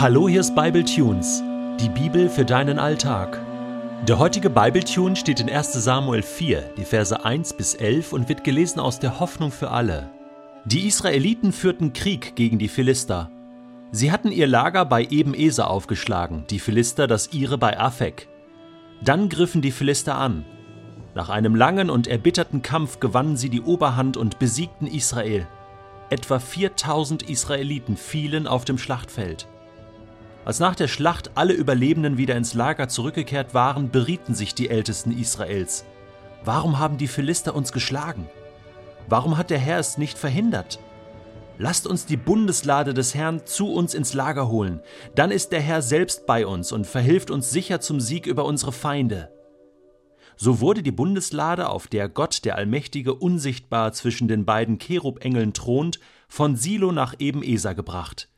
Hallo, hier ist Bible Tunes, die Bibel für deinen Alltag. Der heutige Bible Tune steht in 1. Samuel 4, die Verse 1 bis 11 und wird gelesen aus der Hoffnung für alle. Die Israeliten führten Krieg gegen die Philister. Sie hatten ihr Lager bei Eben-Eser aufgeschlagen, die Philister das ihre bei Afek. Dann griffen die Philister an. Nach einem langen und erbitterten Kampf gewannen sie die Oberhand und besiegten Israel. Etwa 4000 Israeliten fielen auf dem Schlachtfeld. Als nach der Schlacht alle Überlebenden wieder ins Lager zurückgekehrt waren, berieten sich die Ältesten Israels. Warum haben die Philister uns geschlagen? Warum hat der Herr es nicht verhindert? Lasst uns die Bundeslade des Herrn zu uns ins Lager holen, dann ist der Herr selbst bei uns und verhilft uns sicher zum Sieg über unsere Feinde. So wurde die Bundeslade, auf der Gott der Allmächtige unsichtbar zwischen den beiden Cherubengeln thront, von Silo nach Eben-Eser gebracht.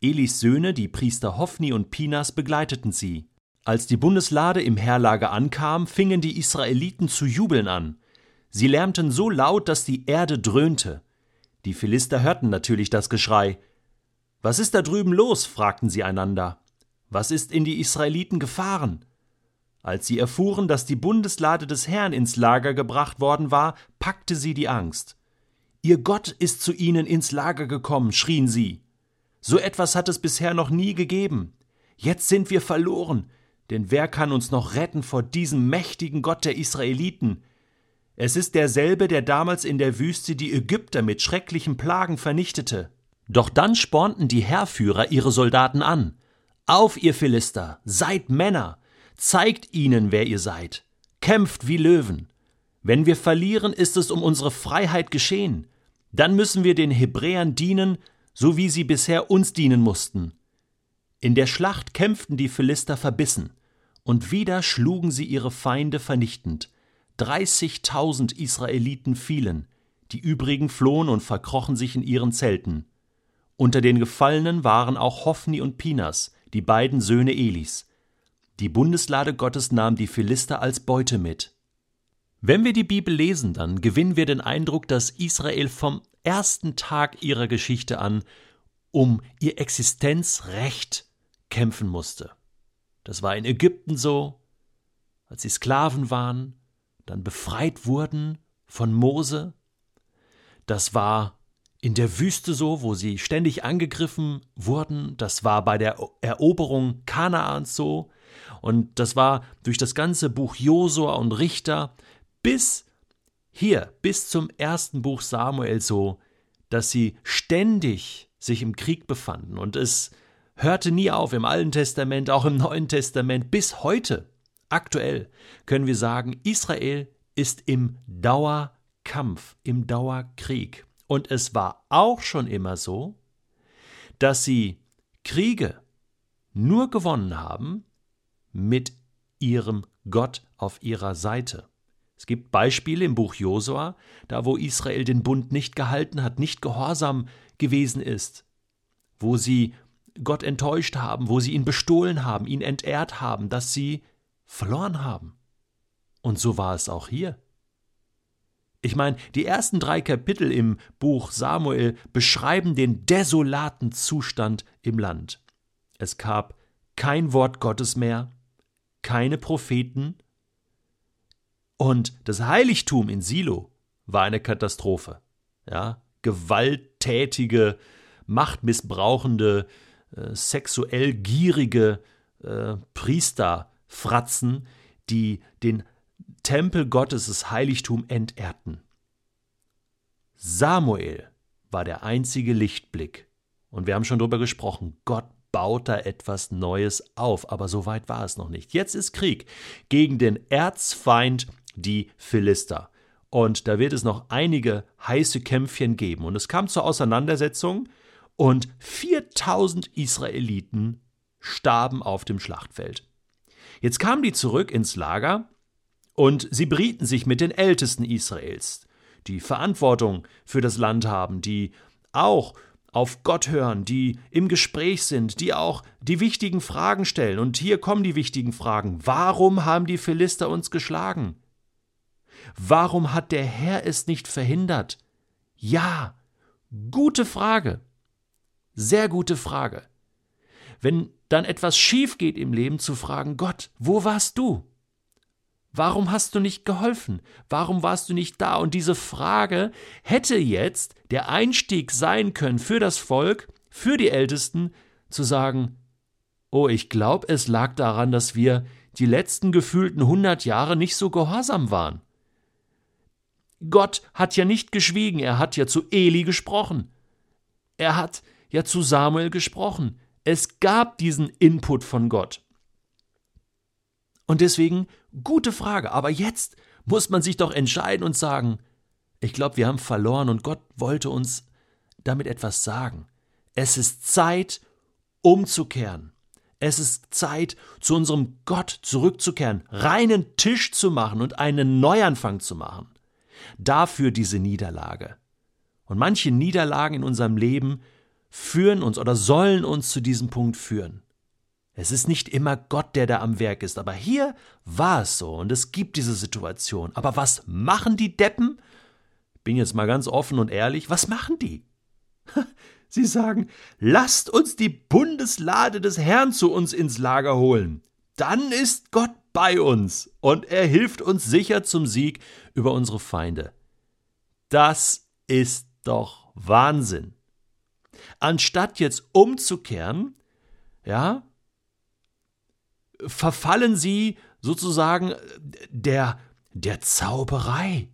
Elis Söhne, die Priester Hophni und Pinas, begleiteten sie. Als die Bundeslade im Heerlager ankam, fingen die Israeliten zu jubeln an. Sie lärmten so laut, dass die Erde dröhnte. Die Philister hörten natürlich das Geschrei. Was ist da drüben los? fragten sie einander. Was ist in die Israeliten gefahren? Als sie erfuhren, dass die Bundeslade des Herrn ins Lager gebracht worden war, packte sie die Angst. Ihr Gott ist zu ihnen ins Lager gekommen, schrien sie. So etwas hat es bisher noch nie gegeben. Jetzt sind wir verloren, denn wer kann uns noch retten vor diesem mächtigen Gott der Israeliten? Es ist derselbe, der damals in der Wüste die Ägypter mit schrecklichen Plagen vernichtete. Doch dann spornten die Heerführer ihre Soldaten an. Auf, ihr Philister, seid Männer, Zeigt ihnen, wer ihr seid. Kämpft wie Löwen. Wenn wir verlieren, ist es um unsere Freiheit geschehen. Dann müssen wir den Hebräern dienen, so wie sie bisher uns dienen mussten. In der Schlacht kämpften die Philister verbissen, und wieder schlugen sie ihre Feinde vernichtend. Dreißigtausend Israeliten fielen, die übrigen flohen und verkrochen sich in ihren Zelten. Unter den Gefallenen waren auch Hophni und Pinas, die beiden Söhne Elis. Die Bundeslade Gottes nahm die Philister als Beute mit. Wenn wir die Bibel lesen, dann gewinnen wir den Eindruck, dass Israel vom ersten Tag ihrer Geschichte an um ihr Existenzrecht kämpfen musste. Das war in Ägypten so, als sie Sklaven waren, dann befreit wurden von Mose. Das war in der Wüste so, wo sie ständig angegriffen wurden. Das war bei der Eroberung Kanaans so. Und das war durch das ganze Buch Josua und Richter bis hier, bis zum ersten Buch Samuel so, dass sie ständig sich im Krieg befanden. Und es hörte nie auf im Alten Testament, auch im Neuen Testament. Bis heute, aktuell, können wir sagen, Israel ist im Dauerkampf, im Dauerkrieg. Und es war auch schon immer so, dass sie Kriege nur gewonnen haben, mit ihrem Gott auf ihrer Seite. Es gibt Beispiele im Buch Josua, da wo Israel den Bund nicht gehalten hat, nicht gehorsam gewesen ist, wo sie Gott enttäuscht haben, wo sie ihn bestohlen haben, ihn entehrt haben, dass sie verloren haben. Und so war es auch hier. Ich meine, die ersten drei Kapitel im Buch Samuel beschreiben den desolaten Zustand im Land. Es gab kein Wort Gottes mehr, keine Propheten. Und das Heiligtum in Silo war eine Katastrophe. Ja, gewalttätige, machtmissbrauchende, äh, sexuell gierige äh, Priesterfratzen, die den Tempel Gottes, das Heiligtum, entehrten. Samuel war der einzige Lichtblick. Und wir haben schon darüber gesprochen. Gott baut da etwas Neues auf. Aber so weit war es noch nicht. Jetzt ist Krieg gegen den Erzfeind, die Philister. Und da wird es noch einige heiße Kämpfchen geben. Und es kam zur Auseinandersetzung und 4000 Israeliten starben auf dem Schlachtfeld. Jetzt kamen die zurück ins Lager und sie berieten sich mit den Ältesten Israels, die Verantwortung für das Land haben, die auch auf Gott hören, die im Gespräch sind, die auch die wichtigen Fragen stellen. Und hier kommen die wichtigen Fragen. Warum haben die Philister uns geschlagen? Warum hat der Herr es nicht verhindert? Ja, gute Frage. Sehr gute Frage. wenn dann etwas schief geht im Leben, zu fragen, Gott, wo warst du? Warum hast du nicht geholfen? Warum warst du nicht da? Und diese Frage hätte jetzt der Einstieg sein können für das Volk, für die Ältesten, zu sagen, oh, ich glaube, es lag daran, dass wir die letzten gefühlten hundert Jahre nicht so gehorsam waren. Gott hat ja nicht geschwiegen, er hat ja zu Eli gesprochen. Er hat ja zu Samuel gesprochen. Es gab diesen Input von Gott. Und deswegen, gute Frage, aber jetzt muss man sich doch entscheiden und sagen, ich glaube, wir haben verloren und Gott wollte uns damit etwas sagen. Es ist Zeit, umzukehren. Es ist Zeit, zu unserem Gott zurückzukehren, reinen Tisch zu machen und einen Neuanfang zu machen. Dafür diese Niederlage. Und manche Niederlagen in unserem Leben führen uns oder sollen uns zu diesem Punkt führen. Es ist nicht immer Gott, der da am Werk ist, aber hier war es so und es gibt diese Situation. Aber was machen die Deppen? Bin jetzt mal ganz offen und ehrlich, was machen die? Sie sagen, lasst uns die Bundeslade des Herrn zu uns ins Lager holen. Dann ist Gott bei uns und er hilft uns sicher zum Sieg über unsere Feinde. Das ist doch Wahnsinn. Anstatt jetzt umzukehren, ja, verfallen sie sozusagen der, der Zauberei.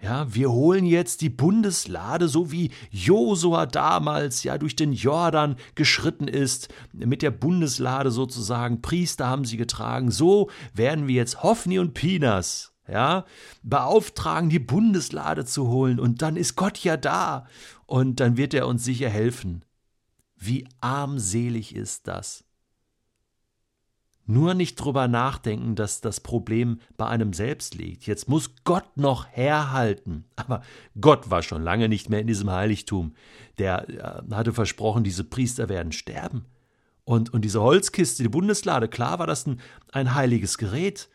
Ja, wir holen jetzt die Bundeslade, so wie Josua damals ja durch den Jordan geschritten ist, mit der Bundeslade sozusagen. Priester haben sie getragen. So werden wir jetzt Hoffni und Pinas, ja, beauftragen, die Bundeslade zu holen. Und dann ist Gott ja da. Und dann wird er uns sicher helfen. Wie armselig ist das? Nur nicht drüber nachdenken, dass das Problem bei einem selbst liegt. Jetzt muss Gott noch herhalten. Aber Gott war schon lange nicht mehr in diesem Heiligtum. Der äh, hatte versprochen, diese Priester werden sterben. Und, und diese Holzkiste, die Bundeslade, klar war das ein, ein heiliges Gerät.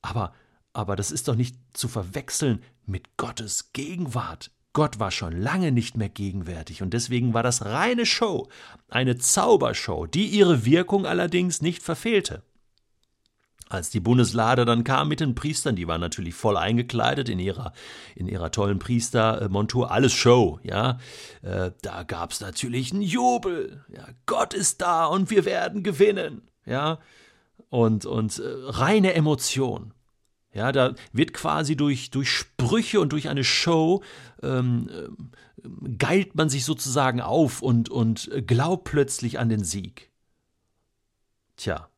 Aber, aber das ist doch nicht zu verwechseln mit Gottes Gegenwart. Gott war schon lange nicht mehr gegenwärtig und deswegen war das reine Show, eine Zaubershow, die ihre Wirkung allerdings nicht verfehlte. Als die Bundeslade dann kam mit den Priestern, die waren natürlich voll eingekleidet in ihrer, in ihrer tollen Priestermontur, alles Show, ja. Äh, da gab's natürlich einen Jubel, ja. Gott ist da und wir werden gewinnen, ja. Und, und äh, reine Emotion. Ja, da wird quasi durch, durch Sprüche und durch eine Show ähm, äh, geilt man sich sozusagen auf und, und glaubt plötzlich an den Sieg. Tja,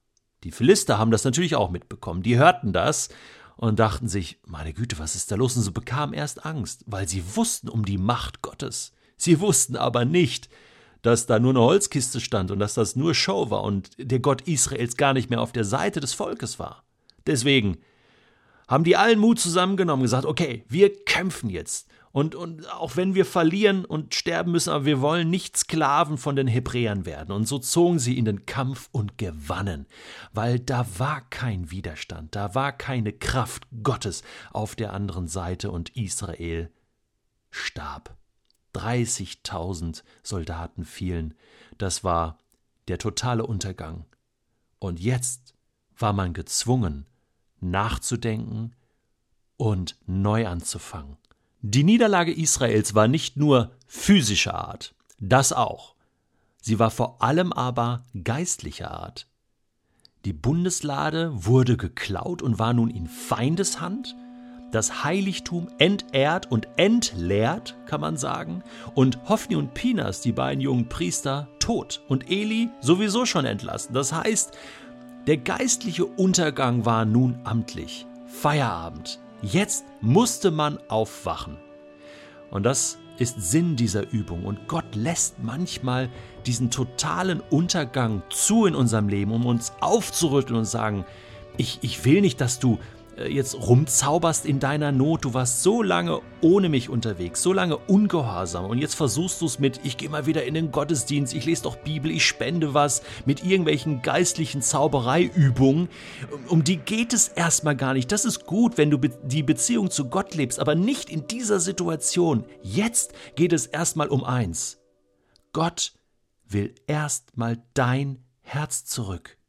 die Philister haben das natürlich auch mitbekommen. Die hörten das und dachten sich, meine Güte, was ist da los? Und sie bekamen erst Angst, weil sie wussten um die Macht Gottes. Sie wussten aber nicht, dass da nur eine Holzkiste stand und dass das nur Show war und der Gott Israels gar nicht mehr auf der Seite des Volkes war. Deswegen haben die allen Mut zusammengenommen und gesagt, okay, wir kämpfen jetzt. Und, und auch wenn wir verlieren und sterben müssen, aber wir wollen nicht Sklaven von den Hebräern werden. Und so zogen sie in den Kampf und gewannen, weil da war kein Widerstand, da war keine Kraft Gottes auf der anderen Seite und Israel starb. 30.000 Soldaten fielen. Das war der totale Untergang. Und jetzt war man gezwungen, nachzudenken und neu anzufangen. Die Niederlage Israels war nicht nur physischer Art, das auch. Sie war vor allem aber geistlicher Art. Die Bundeslade wurde geklaut und war nun in Feindeshand, das Heiligtum entehrt und entleert, kann man sagen, und Hophni und Pinas, die beiden jungen Priester, tot und Eli sowieso schon entlassen. Das heißt, der geistliche Untergang war nun amtlich. Feierabend. Jetzt musste man aufwachen. Und das ist Sinn dieser Übung. Und Gott lässt manchmal diesen totalen Untergang zu in unserem Leben, um uns aufzurütteln und sagen, ich, ich will nicht, dass du jetzt rumzauberst in deiner Not. Du warst so lange ohne mich unterwegs, so lange ungehorsam und jetzt versuchst du es mit, ich gehe mal wieder in den Gottesdienst, ich lese doch Bibel, ich spende was, mit irgendwelchen geistlichen Zaubereiübungen. Um die geht es erstmal gar nicht. Das ist gut, wenn du die Beziehung zu Gott lebst, aber nicht in dieser Situation. Jetzt geht es erstmal um eins. Gott will erstmal dein Herz zurück.